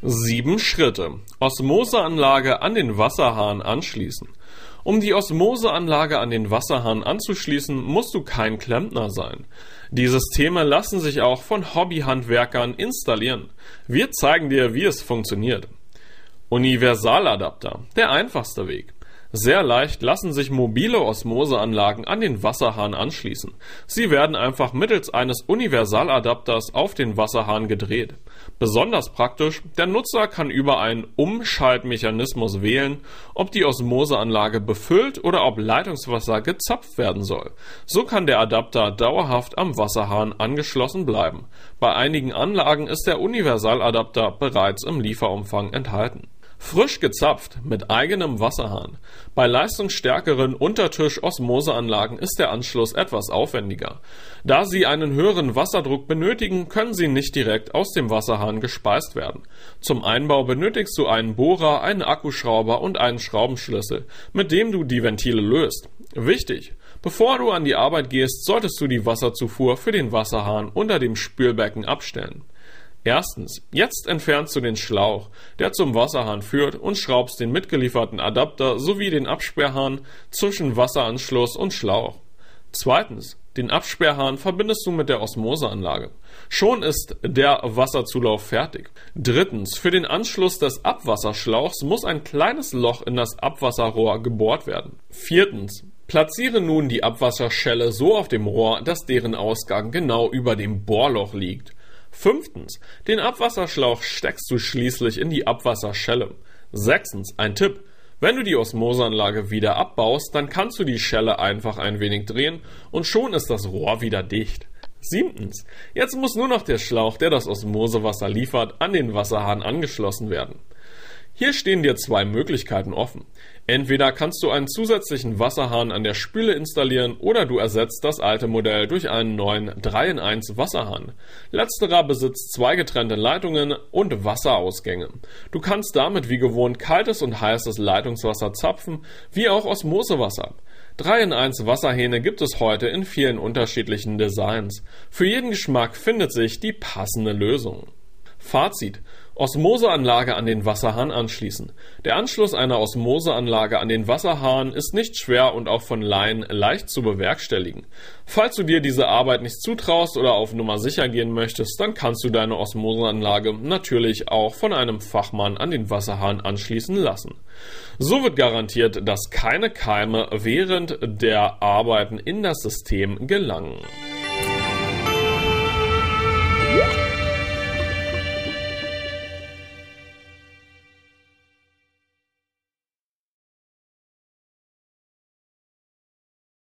Sieben Schritte. Osmoseanlage an den Wasserhahn anschließen. Um die Osmoseanlage an den Wasserhahn anzuschließen, musst du kein Klempner sein. Die Systeme lassen sich auch von Hobbyhandwerkern installieren. Wir zeigen dir, wie es funktioniert. Universaladapter. Der einfachste Weg. Sehr leicht lassen sich mobile Osmoseanlagen an den Wasserhahn anschließen. Sie werden einfach mittels eines Universaladapters auf den Wasserhahn gedreht. Besonders praktisch, der Nutzer kann über einen Umschaltmechanismus wählen, ob die Osmoseanlage befüllt oder ob Leitungswasser gezapft werden soll. So kann der Adapter dauerhaft am Wasserhahn angeschlossen bleiben. Bei einigen Anlagen ist der Universaladapter bereits im Lieferumfang enthalten. Frisch gezapft mit eigenem Wasserhahn. Bei leistungsstärkeren Untertisch-Osmoseanlagen ist der Anschluss etwas aufwendiger. Da sie einen höheren Wasserdruck benötigen, können sie nicht direkt aus dem Wasserhahn gespeist werden. Zum Einbau benötigst du einen Bohrer, einen Akkuschrauber und einen Schraubenschlüssel, mit dem du die Ventile löst. Wichtig! Bevor du an die Arbeit gehst, solltest du die Wasserzufuhr für den Wasserhahn unter dem Spülbecken abstellen. Erstens, jetzt entfernst du den Schlauch, der zum Wasserhahn führt und schraubst den mitgelieferten Adapter sowie den Absperrhahn zwischen Wasseranschluss und Schlauch. Zweitens, den Absperrhahn verbindest du mit der Osmoseanlage. Schon ist der Wasserzulauf fertig. Drittens, für den Anschluss des Abwasserschlauchs muss ein kleines Loch in das Abwasserrohr gebohrt werden. Viertens, Platziere nun die Abwasserschelle so auf dem Rohr, dass deren Ausgang genau über dem Bohrloch liegt. Fünftens, den Abwasserschlauch steckst du schließlich in die Abwasserschelle. Sechstens, ein Tipp. Wenn du die Osmoseanlage wieder abbaust, dann kannst du die Schelle einfach ein wenig drehen und schon ist das Rohr wieder dicht. Siebtens, jetzt muss nur noch der Schlauch, der das Osmosewasser liefert, an den Wasserhahn angeschlossen werden. Hier stehen dir zwei Möglichkeiten offen. Entweder kannst du einen zusätzlichen Wasserhahn an der Spüle installieren oder du ersetzt das alte Modell durch einen neuen 3 in 1 Wasserhahn. Letzterer besitzt zwei getrennte Leitungen und Wasserausgänge. Du kannst damit wie gewohnt kaltes und heißes Leitungswasser zapfen, wie auch Osmosewasser. 3 in 1 Wasserhähne gibt es heute in vielen unterschiedlichen Designs. Für jeden Geschmack findet sich die passende Lösung. Fazit. Osmoseanlage an den Wasserhahn anschließen. Der Anschluss einer Osmoseanlage an den Wasserhahn ist nicht schwer und auch von Laien leicht zu bewerkstelligen. Falls du dir diese Arbeit nicht zutraust oder auf Nummer sicher gehen möchtest, dann kannst du deine Osmoseanlage natürlich auch von einem Fachmann an den Wasserhahn anschließen lassen. So wird garantiert, dass keine Keime während der Arbeiten in das System gelangen.